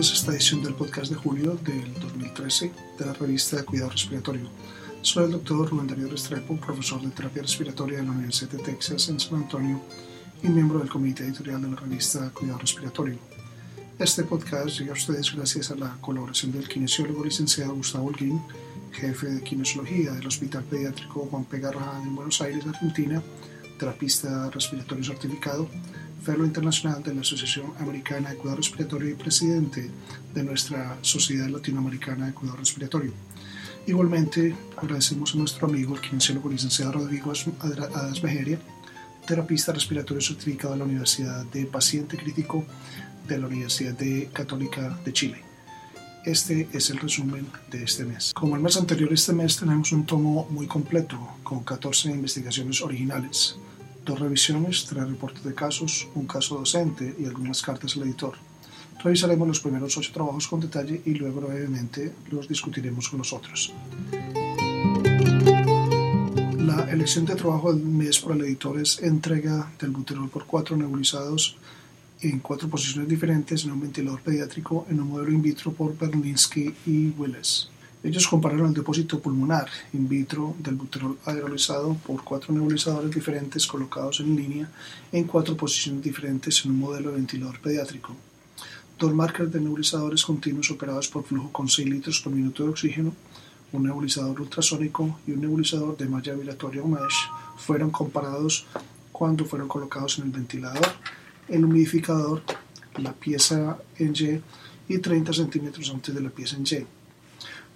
ustedes esta edición del podcast de julio del 2013 de la revista de Cuidado Respiratorio. Soy el doctor Rubén Darío Restrepo, profesor de terapia respiratoria de la Universidad de Texas en San Antonio y miembro del comité editorial de la revista Cuidado Respiratorio. Este podcast llega a ustedes gracias a la colaboración del kinesiólogo licenciado Gustavo Holguín, jefe de kinesiología del Hospital Pediátrico Juan P. Garrahan en Buenos Aires, Argentina, terapista respiratorio certificado, Fellow Internacional de la Asociación Americana de Cuidado Respiratorio y presidente de nuestra Sociedad Latinoamericana de Cuidado Respiratorio. Igualmente, agradecemos a nuestro amigo, el kinesiólogo licenciado Rodrigo Adasmejeria, terapista respiratorio certificado de la Universidad de Paciente Crítico de la Universidad de Católica de Chile. Este es el resumen de este mes. Como el mes anterior, este mes tenemos un tomo muy completo con 14 investigaciones originales dos revisiones, tres reportes de casos, un caso docente y algunas cartas al editor. Revisaremos los primeros ocho trabajos con detalle y luego brevemente los discutiremos con los otros. La elección de trabajo del mes por el editor es entrega del buterol por cuatro nebulizados en cuatro posiciones diferentes en un ventilador pediátrico en un modelo in vitro por Berlinsky y Willis. Ellos compararon el depósito pulmonar in vitro del buterol aerolizado por cuatro nebulizadores diferentes colocados en línea en cuatro posiciones diferentes en un modelo de ventilador pediátrico. Dos marcas de nebulizadores continuos operados por flujo con 6 litros por minuto de oxígeno, un nebulizador ultrasónico y un nebulizador de malla vibratoria mesh fueron comparados cuando fueron colocados en el ventilador, el humidificador, la pieza en Y y 30 centímetros antes de la pieza en Y.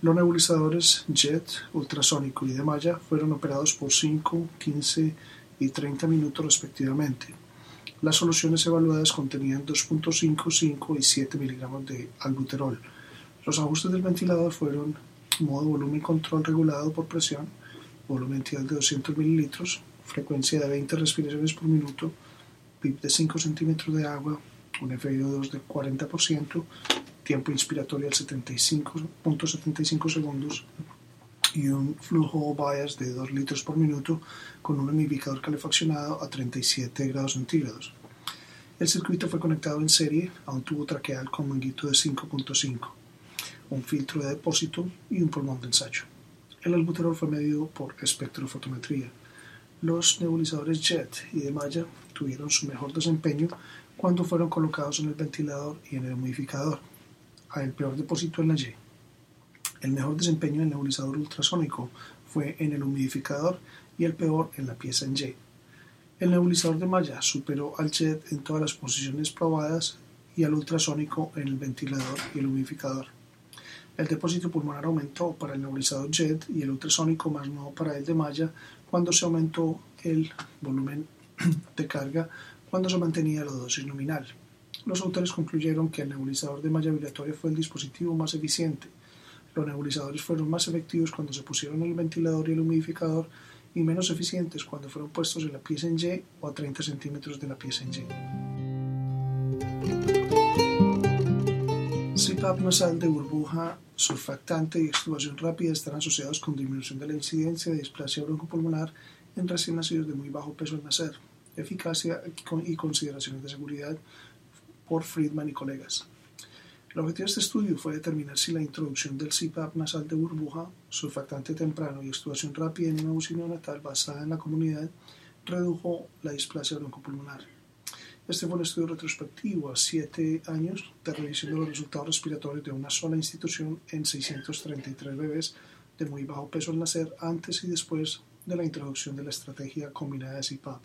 Los nebulizadores JET, ultrasónico y de malla fueron operados por 5, 15 y 30 minutos respectivamente. Las soluciones evaluadas contenían 2.5, 5 y 7 miligramos de albuterol. Los ajustes del ventilador fueron modo volumen control regulado por presión, volumen ideal de 200 mililitros, frecuencia de 20 respiraciones por minuto, PIP de 5 centímetros de agua, un FiO2 de 40%, tiempo inspiratorio al 75.75 segundos y un flujo bias de 2 litros por minuto con un humidificador calefaccionado a 37 grados centígrados. El circuito fue conectado en serie a un tubo traqueal con manguito de 5.5, un filtro de depósito y un pulmón de ensayo. El albuterol fue medido por espectrofotometría. Los nebulizadores JET y de malla tuvieron su mejor desempeño cuando fueron colocados en el ventilador y en el humidificador el peor depósito en la Y. El mejor desempeño del nebulizador ultrasónico fue en el humidificador y el peor en la pieza en Y. El nebulizador de malla superó al JET en todas las posiciones probadas y al ultrasónico en el ventilador y el humidificador. El depósito pulmonar aumentó para el nebulizador JET y el ultrasónico, más no para el de malla, cuando se aumentó el volumen de carga cuando se mantenía la dosis nominal. Los autores concluyeron que el nebulizador de malla vibratoria fue el dispositivo más eficiente. Los nebulizadores fueron más efectivos cuando se pusieron el ventilador y el humidificador y menos eficientes cuando fueron puestos en la pieza en Y o a 30 centímetros de la pieza en Y. CPAP nasal de burbuja, surfactante y extubación rápida están asociados con disminución de la incidencia de displasia broncopulmonar en recién nacidos de muy bajo peso al nacer, eficacia y consideraciones de seguridad por Friedman y colegas. El objetivo de este estudio fue determinar si la introducción del CPAP nasal de burbuja, surfactante temprano y extubación rápida en una UCI neonatal basada en la comunidad redujo la displasia broncopulmonar. Este fue un estudio retrospectivo a siete años de revisión de los resultados respiratorios de una sola institución en 633 bebés de muy bajo peso al nacer antes y después de la introducción de la estrategia combinada de CPAP.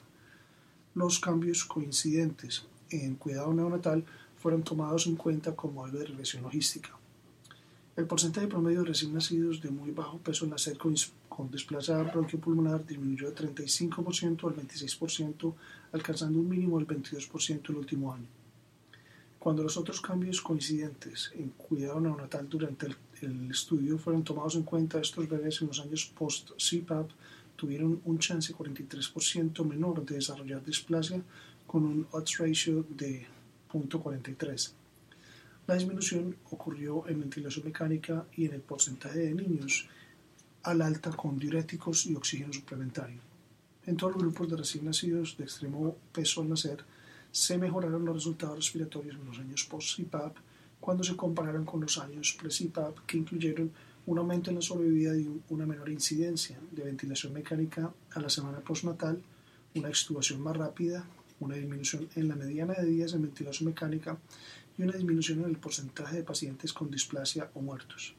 Los cambios coincidentes en cuidado neonatal fueron tomados en cuenta como modelo de regresión logística. El porcentaje promedio de recién nacidos de muy bajo peso en nacer con, con displasia bronquiopulmonar disminuyó de 35% al 26%, alcanzando un mínimo del 22% el último año. Cuando los otros cambios coincidentes en cuidado neonatal durante el, el estudio fueron tomados en cuenta, estos bebés en los años post-CPAP tuvieron un chance 43% menor de desarrollar displasia con un odds ratio de 0.43. La disminución ocurrió en ventilación mecánica y en el porcentaje de niños al alta con diuréticos y oxígeno suplementario. En todos los grupos de recién nacidos de extremo peso al nacer, se mejoraron los resultados respiratorios en los años post-CPAP cuando se compararon con los años pre-CPAP que incluyeron un aumento en la sobrevida y una menor incidencia de ventilación mecánica a la semana postnatal, una extubación más rápida, una disminución en la mediana de días en ventilación mecánica y una disminución en el porcentaje de pacientes con displasia o muertos.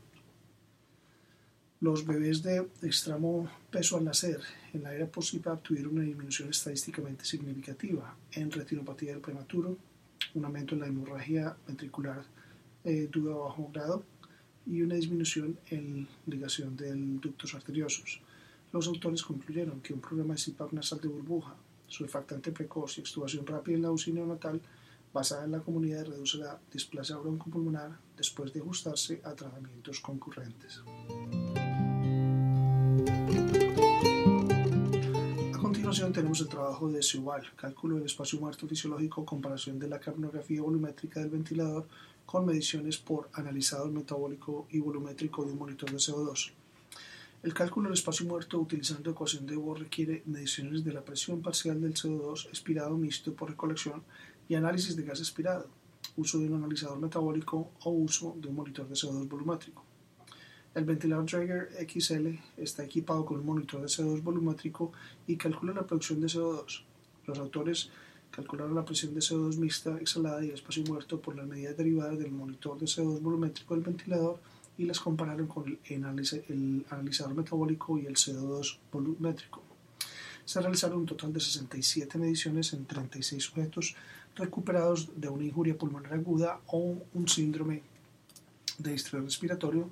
Los bebés de extremo peso al nacer en la era post-CPAP tuvieron una disminución estadísticamente significativa en retinopatía del prematuro, un aumento en la hemorragia ventricular eh, bajo grado y una disminución en ligación de ductos arteriosos. Los autores concluyeron que un programa de CPAP nasal de burbuja, surfactante precoz y extubación rápida en la UCI neonatal basada en la comunidad reduce la displasia broncopulmonar después de ajustarse a tratamientos concurrentes. tenemos el trabajo de Subal, cálculo del espacio muerto fisiológico, comparación de la capnografía volumétrica del ventilador con mediciones por analizador metabólico y volumétrico de un monitor de CO2. El cálculo del espacio muerto utilizando ecuación de Bohr requiere mediciones de la presión parcial del CO2 expirado mixto por recolección y análisis de gas expirado, uso de un analizador metabólico o uso de un monitor de CO2 volumétrico. El ventilador Draeger XL está equipado con un monitor de CO2 volumétrico y calcula la producción de CO2. Los autores calcularon la presión de CO2 mixta exhalada y el espacio muerto por las medidas derivadas del monitor de CO2 volumétrico del ventilador y las compararon con el, el analizador metabólico y el CO2 volumétrico. Se realizaron un total de 67 mediciones en 36 sujetos recuperados de una injuria pulmonar aguda o un síndrome de distrés respiratorio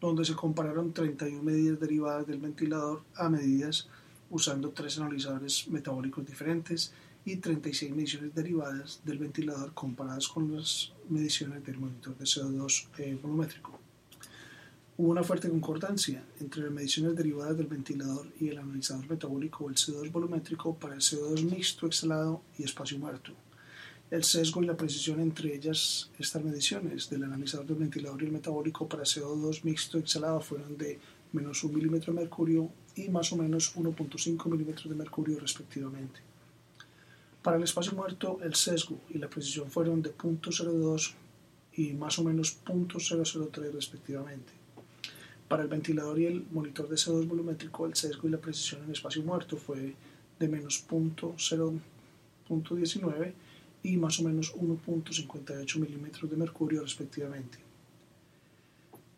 donde se compararon 31 medidas derivadas del ventilador a medidas usando tres analizadores metabólicos diferentes y 36 mediciones derivadas del ventilador comparadas con las mediciones del monitor de CO2 eh, volumétrico. Hubo una fuerte concordancia entre las mediciones derivadas del ventilador y el analizador metabólico o el CO2 volumétrico para el CO2 mixto exhalado y espacio muerto el sesgo y la precisión entre ellas, estas mediciones del analizador del ventilador y el metabólico para CO2 mixto exhalado fueron de menos 1 milímetro de mercurio y más o menos 1.5 milímetros de mercurio respectivamente. Para el espacio muerto, el sesgo y la precisión fueron de 0.02 y más o menos 0.003 respectivamente. Para el ventilador y el monitor de CO2 volumétrico, el sesgo y la precisión en espacio muerto fue de menos 0.19 y más o menos 1.58 milímetros de mercurio respectivamente.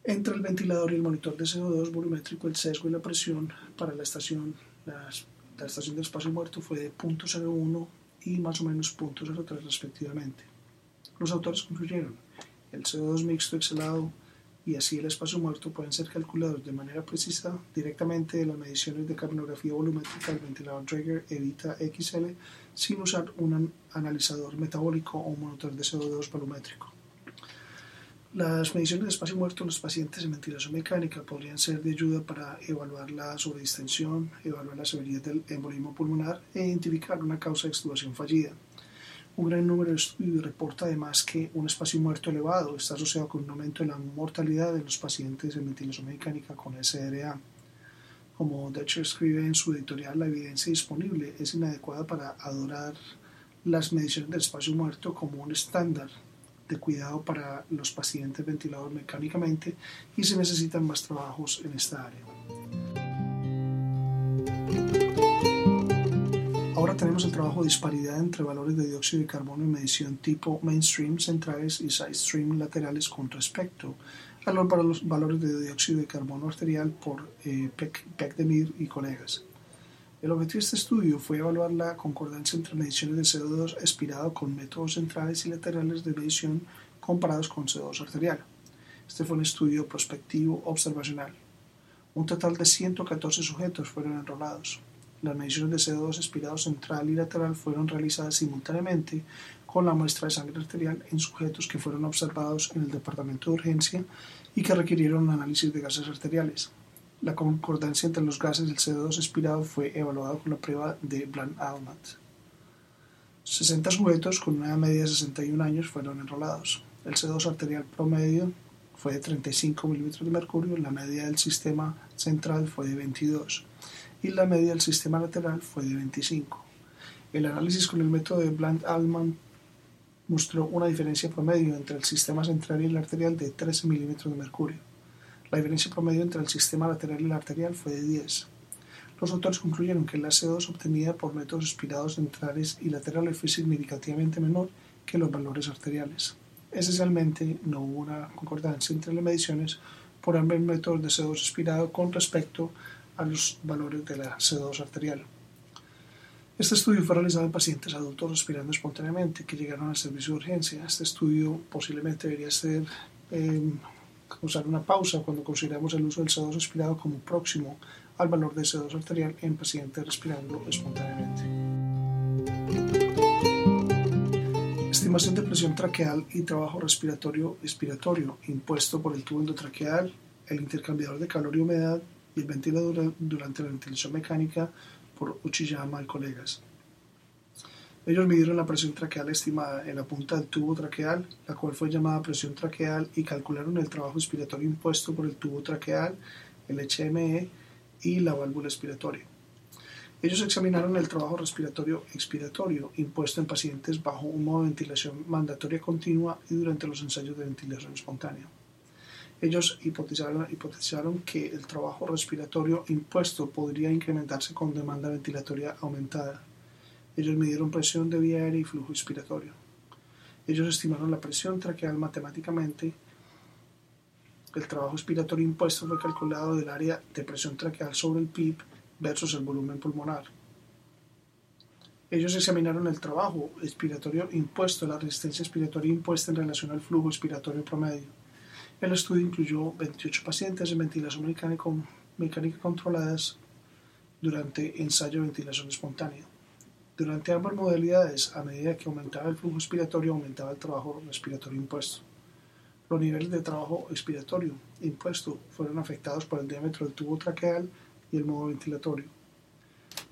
Entre el ventilador y el monitor de CO2 volumétrico, el sesgo y la presión para la estación, la, de espacio muerto fue de 0.01 y más o menos 0.03 respectivamente. Los autores concluyeron, el CO2 mixto exhalado y así el espacio muerto pueden ser calculados de manera precisa directamente de las mediciones de capnografía volumétrica del ventilador Draeger Evita XL sin usar un analizador metabólico o un monitor de CO2 volumétrico. Las mediciones de espacio muerto en los pacientes en ventilación mecánica podrían ser de ayuda para evaluar la sobredistensión, evaluar la severidad del embolismo pulmonar e identificar una causa de extubación fallida. Un gran número de estudios reporta además que un espacio muerto elevado está asociado con un aumento de la mortalidad de los pacientes en ventilación mecánica con SRA. Como Dutcher escribe en su editorial, la evidencia disponible es inadecuada para adorar las mediciones del espacio muerto como un estándar de cuidado para los pacientes ventilados mecánicamente y se necesitan más trabajos en esta área. El trabajo disparidad entre valores de dióxido de carbono en medición tipo mainstream centrales y side stream laterales con respecto a los valores de dióxido de carbono arterial por eh, y colegas. El objetivo de este estudio fue evaluar la concordancia entre mediciones de CO2 expirado con métodos centrales y laterales de medición comparados con CO2 arterial. Este fue un estudio prospectivo observacional. Un total de 114 sujetos fueron enrolados. Las mediciones de CO2 expirado central y lateral fueron realizadas simultáneamente con la muestra de sangre arterial en sujetos que fueron observados en el departamento de urgencia y que requirieron análisis de gases arteriales. La concordancia entre los gases del CO2 expirado fue evaluada con la prueba de Bland-Almat. 60 sujetos con una media de 61 años fueron enrolados. El CO2 arterial promedio fue de 35 milímetros de mercurio, la media del sistema central fue de 22 y la media del sistema lateral fue de 25. El análisis con el método de Bland-Allman mostró una diferencia promedio entre el sistema central y el arterial de 13 milímetros de mercurio. La diferencia promedio entre el sistema lateral y el arterial fue de 10. Los autores concluyeron que la CO2 obtenida por métodos expirados centrales y laterales fue significativamente menor que los valores arteriales. Esencialmente, no hubo una concordancia entre las mediciones por ambos métodos de CO2 expirado con respecto los valores de la CO2 arterial. Este estudio fue realizado en pacientes adultos respirando espontáneamente que llegaron al servicio de urgencia. Este estudio posiblemente debería ser eh, usar una pausa cuando consideramos el uso del CO2 expirado como próximo al valor de CO2 arterial en pacientes respirando espontáneamente. Estimación de presión traqueal y trabajo respiratorio expiratorio impuesto por el tubo endotraqueal, el intercambiador de calor y humedad ventilador durante la ventilación mecánica por Uchiyama y colegas. Ellos midieron la presión traqueal estimada en la punta del tubo traqueal, la cual fue llamada presión traqueal, y calcularon el trabajo expiratorio impuesto por el tubo traqueal, el HME, y la válvula expiratoria. Ellos examinaron el trabajo respiratorio expiratorio impuesto en pacientes bajo un modo de ventilación mandatoria continua y durante los ensayos de ventilación espontánea. Ellos hipotizaron, que el trabajo respiratorio impuesto podría incrementarse con demanda ventilatoria aumentada. Ellos midieron presión de vía aérea y flujo expiratorio. Ellos estimaron la presión traqueal matemáticamente el trabajo expiratorio impuesto fue calculado del área de presión traqueal sobre el PIB versus el volumen pulmonar. Ellos examinaron el trabajo expiratorio impuesto, la resistencia expiratoria impuesta en relación al flujo expiratorio promedio. El estudio incluyó 28 pacientes en ventilación mecánica, controladas durante ensayo de ventilación espontánea. Durante ambas modalidades, a medida que aumentaba el flujo expiratorio, aumentaba el trabajo respiratorio impuesto. Los niveles de trabajo expiratorio impuesto fueron afectados por el diámetro del tubo traqueal y el modo ventilatorio.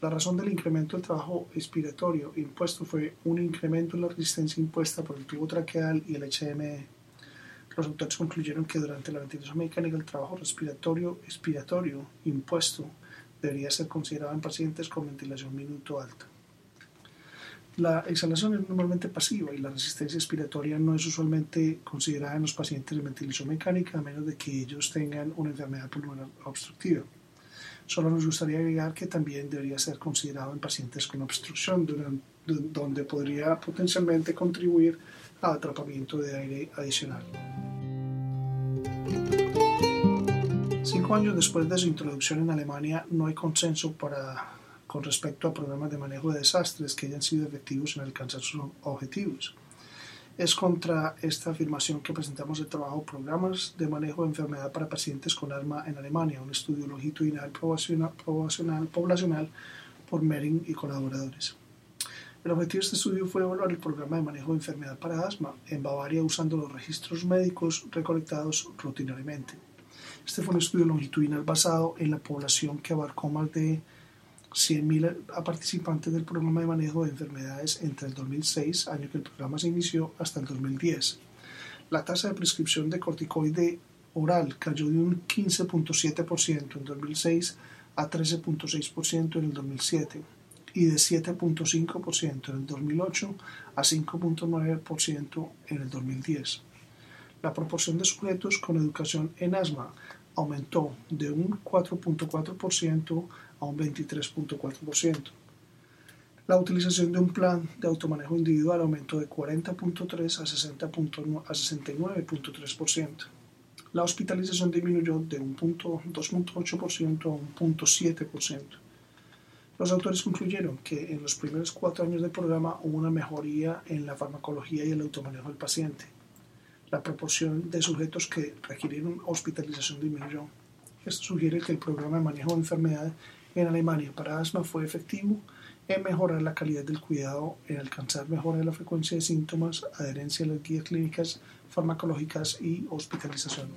La razón del incremento del trabajo expiratorio impuesto fue un incremento en la resistencia impuesta por el tubo traqueal y el HME. Los autores concluyeron que durante la ventilación mecánica el trabajo respiratorio expiratorio impuesto debería ser considerado en pacientes con ventilación minuto alta. La exhalación es normalmente pasiva y la resistencia expiratoria no es usualmente considerada en los pacientes de ventilación mecánica a menos de que ellos tengan una enfermedad pulmonar obstructiva. Solo nos gustaría agregar que también debería ser considerado en pacientes con obstrucción, donde podría potencialmente contribuir al atrapamiento de aire adicional. Cinco años después de su introducción en Alemania, no hay consenso para con respecto a programas de manejo de desastres que hayan sido efectivos en alcanzar sus objetivos. Es contra esta afirmación que presentamos el trabajo Programas de manejo de enfermedad para pacientes con asma en Alemania, un estudio longitudinal poblacional, poblacional por Mering y colaboradores. El objetivo de este estudio fue evaluar el programa de manejo de enfermedad para asma en Bavaria usando los registros médicos recolectados rutinariamente. Este fue un estudio longitudinal basado en la población que abarcó más de 100.000 participantes del programa de manejo de enfermedades entre el 2006, año que el programa se inició, hasta el 2010. La tasa de prescripción de corticoide oral cayó de un 15.7% en 2006 a 13.6% en el 2007 y de 7.5% en el 2008 a 5.9% en el 2010. La proporción de sujetos con educación en asma aumentó de un 4.4% a un 23.4%. La utilización de un plan de automanejo individual aumentó de 40.3 a 69.3%. La hospitalización disminuyó de un 2.8% a un 0.7%. Los autores concluyeron que en los primeros cuatro años del programa hubo una mejoría en la farmacología y el automanejo del paciente. La proporción de sujetos que requirieron hospitalización disminuyó. Esto sugiere que el programa de manejo de enfermedades en Alemania para asma fue efectivo en mejorar la calidad del cuidado, en alcanzar mejora de la frecuencia de síntomas, adherencia a las guías clínicas, farmacológicas y hospitalización.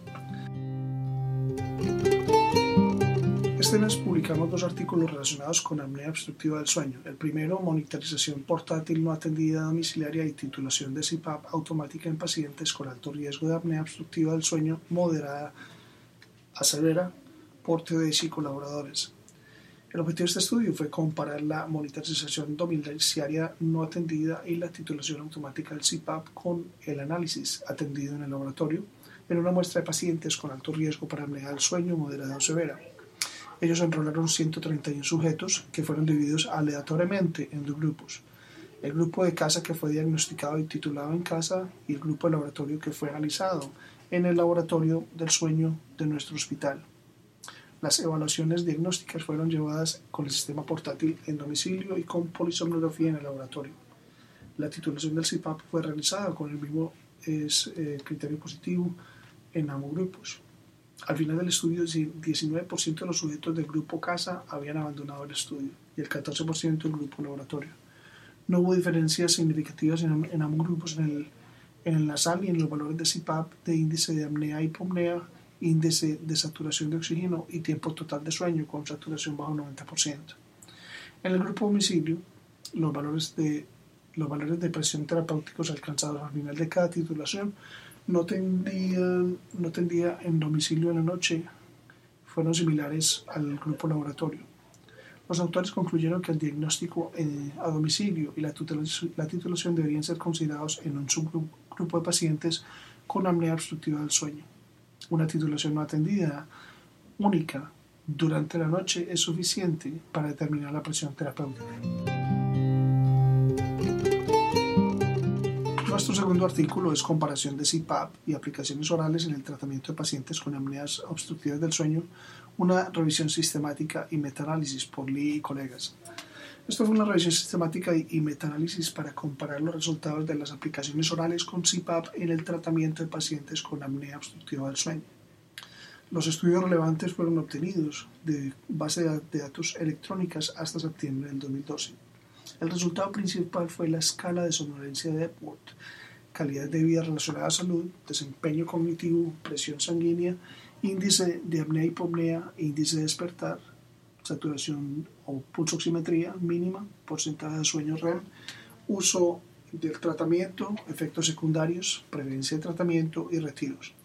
Este mes publicamos dos artículos relacionados con apnea obstructiva del sueño. El primero, monitorización portátil no atendida domiciliaria y titulación de CPAP automática en pacientes con alto riesgo de apnea obstructiva del sueño moderada a severa por TDS y colaboradores. El objetivo de este estudio fue comparar la monitorización domiciliaria no atendida y la titulación automática del CPAP con el análisis atendido en el laboratorio en una muestra de pacientes con alto riesgo para apnea del sueño moderada o severa. Ellos enrolaron 131 sujetos que fueron divididos aleatoriamente en dos grupos. El grupo de casa que fue diagnosticado y titulado en casa y el grupo de laboratorio que fue analizado en el laboratorio del sueño de nuestro hospital. Las evaluaciones diagnósticas fueron llevadas con el sistema portátil en domicilio y con polisomnografía en el laboratorio. La titulación del CPAP fue realizada con el mismo eh, criterio positivo en ambos grupos. Al final del estudio, el 19% de los sujetos del grupo casa habían abandonado el estudio y el 14% del grupo laboratorio. No hubo diferencias significativas en, en ambos grupos en el, en el nasal y en los valores de CPAP de índice de apnea y hipopnea índice de saturación de oxígeno y tiempo total de sueño con saturación bajo 90%. En el grupo domicilio, los valores de, los valores de presión terapéuticos alcanzados al final de cada titulación no tendían, no en domicilio en la noche fueron similares al grupo laboratorio. Los autores concluyeron que el diagnóstico eh, a domicilio y la la titulación deberían ser considerados en un subgrupo de pacientes con apnea obstructiva del sueño. Una titulación no atendida única durante la noche es suficiente para determinar la presión terapéutica. Nuestro segundo artículo es comparación de CPAP y aplicaciones orales en el tratamiento de pacientes con apneas obstructivas del sueño, una revisión sistemática y metaanálisis por Lee y colegas. Esto fue una revisión sistemática y metaanálisis para comparar los resultados de las aplicaciones orales con CPAP en el tratamiento de pacientes con apnea obstructiva del sueño. Los estudios relevantes fueron obtenidos de base de datos electrónicas hasta septiembre del 2012. El resultado principal fue la escala de somnolencia de Epworth, calidad de vida relacionada a salud, desempeño cognitivo, presión sanguínea, índice de apnea hipopnea, índice de despertar, saturación o pulsoximetría mínima, porcentaje de sueño REM, uso del tratamiento, efectos secundarios, prevencia de tratamiento y retiros.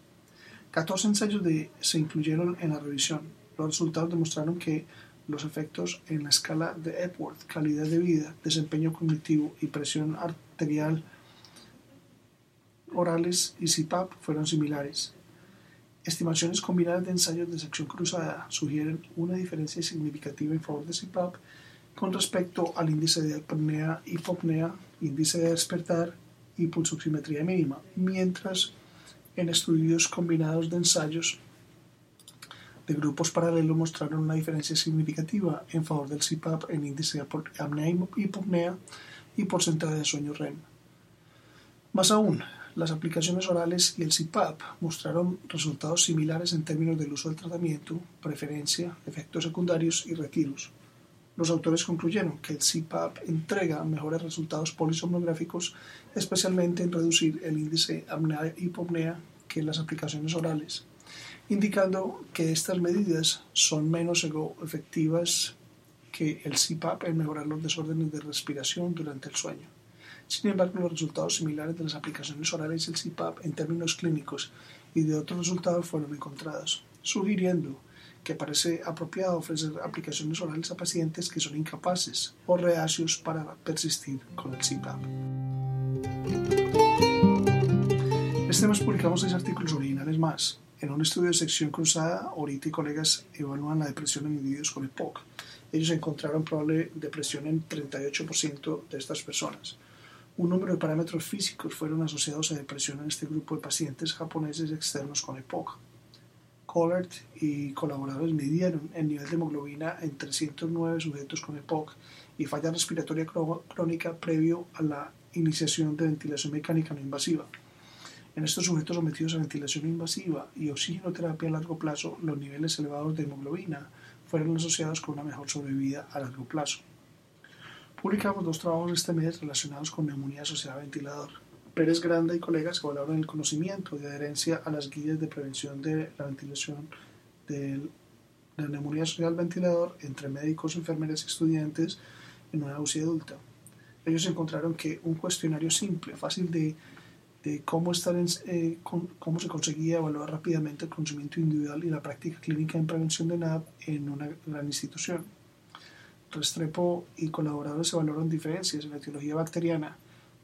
14 ensayos de, se incluyeron en la revisión. Los resultados demostraron que los efectos en la escala de Epworth, calidad de vida, desempeño cognitivo y presión arterial orales y CPAP fueron similares. Estimaciones combinadas de ensayos de sección cruzada sugieren una diferencia significativa en favor de CPAP con respecto al índice de apnea, hipopnea, índice de despertar y pulsoximetría mínima, mientras en estudios combinados de ensayos de grupos paralelos mostraron una diferencia significativa en favor del CPAP en índice de apnea, hipopnea y porcentaje de sueño REM. Más aún, las aplicaciones orales y el CPAP mostraron resultados similares en términos del uso del tratamiento, preferencia, efectos secundarios y retiros. Los autores concluyeron que el CPAP entrega mejores resultados polisomnográficos, especialmente en reducir el índice apnea-hipopnea que las aplicaciones orales, indicando que estas medidas son menos efectivas que el CPAP en mejorar los desórdenes de respiración durante el sueño. Sin embargo, los resultados similares de las aplicaciones orales del CPAP en términos clínicos y de otros resultados fueron encontrados, sugiriendo que parece apropiado ofrecer aplicaciones orales a pacientes que son incapaces o reacios para persistir con el CPAP. Este mes publicamos seis artículos originales más. En un estudio de sección cruzada, Orita y colegas evalúan la depresión en individuos con EPOC. Ellos encontraron probable depresión en 38% de estas personas. Un número de parámetros físicos fueron asociados a depresión en este grupo de pacientes japoneses externos con EPOC. Collard y colaboradores midieron el nivel de hemoglobina en 309 sujetos con EPOC y falla respiratoria crónica previo a la iniciación de ventilación mecánica no invasiva. En estos sujetos sometidos a ventilación invasiva y oxigenoterapia a largo plazo, los niveles elevados de hemoglobina fueron asociados con una mejor sobrevida a largo plazo. Publicamos dos trabajos este mes relacionados con neumonía asociada a ventilador. Pérez Granda y colegas evaluaron el conocimiento de adherencia a las guías de prevención de la ventilación de la neumonía asociada al ventilador entre médicos, enfermeras y estudiantes en una UCI adulta. Ellos encontraron que un cuestionario simple, fácil de, de eh, cómo se conseguía evaluar rápidamente el conocimiento individual y la práctica clínica en prevención de NAP en una gran institución Restrepo y colaboradores evaluaron diferencias en la etiología bacteriana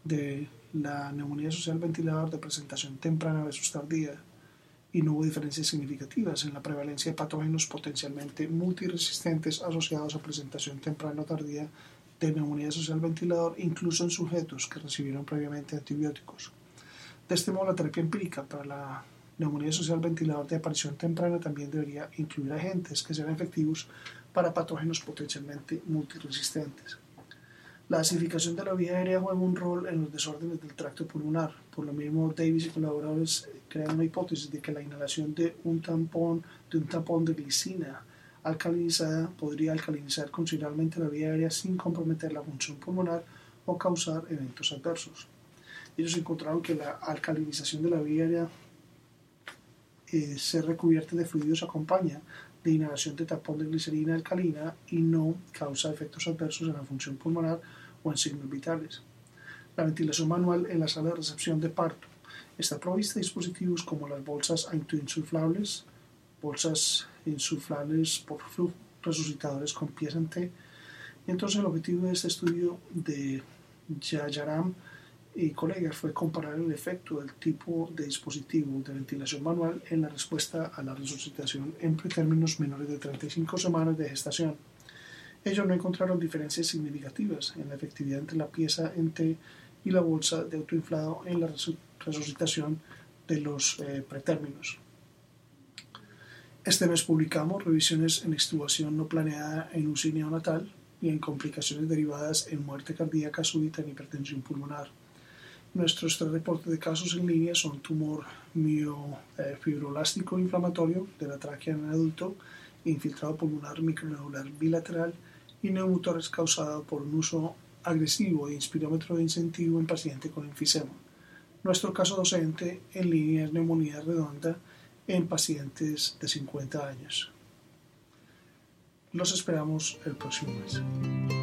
de la neumonía social ventilador de presentación temprana versus tardía y no hubo diferencias significativas en la prevalencia de patógenos potencialmente multiresistentes asociados a presentación temprana o tardía de neumonía social ventilador, incluso en sujetos que recibieron previamente antibióticos. De este modo, la terapia empírica para la neumonía social ventilador de aparición temprana también debería incluir agentes que sean efectivos para patógenos potencialmente multiresistentes. La acidificación de la vía aérea juega un rol en los desórdenes del tracto pulmonar. Por lo mismo, Davis y colaboradores crean una hipótesis de que la inhalación de un tampón de un de glicina alcalinizada podría alcalinizar considerablemente la vía aérea sin comprometer la función pulmonar o causar eventos adversos. Ellos encontraron que la alcalinización de la vía aérea eh, ser recubierta de fluidos acompaña de inhalación de tampón de glicerina alcalina y no causa efectos adversos en la función pulmonar o en signos vitales. La ventilación manual en la sala de recepción de parto está provista de dispositivos como las bolsas insuflables, bolsas insuflables por flujo, resucitadores con pies en T. Y entonces el objetivo de este estudio de Yayaram y colegas fue comparar el efecto del tipo de dispositivo de ventilación manual en la respuesta a la resucitación en pretérminos menores de 35 semanas de gestación. Ellos no encontraron diferencias significativas en la efectividad entre la pieza en T y la bolsa de autoinflado en la resucitación de los eh, pretérminos. Este mes publicamos revisiones en extubación no planeada en UCI neonatal y en complicaciones derivadas en muerte cardíaca súbita en hipertensión pulmonar. Nuestros tres reportes de casos en línea son tumor miofibrolástico inflamatorio de la tráquea en adulto, infiltrado pulmonar micronodular bilateral y neumotores causado por un uso agresivo de inspirómetro de incentivo en paciente con enfisema. Nuestro caso docente en línea es neumonía redonda en pacientes de 50 años. Los esperamos el próximo mes.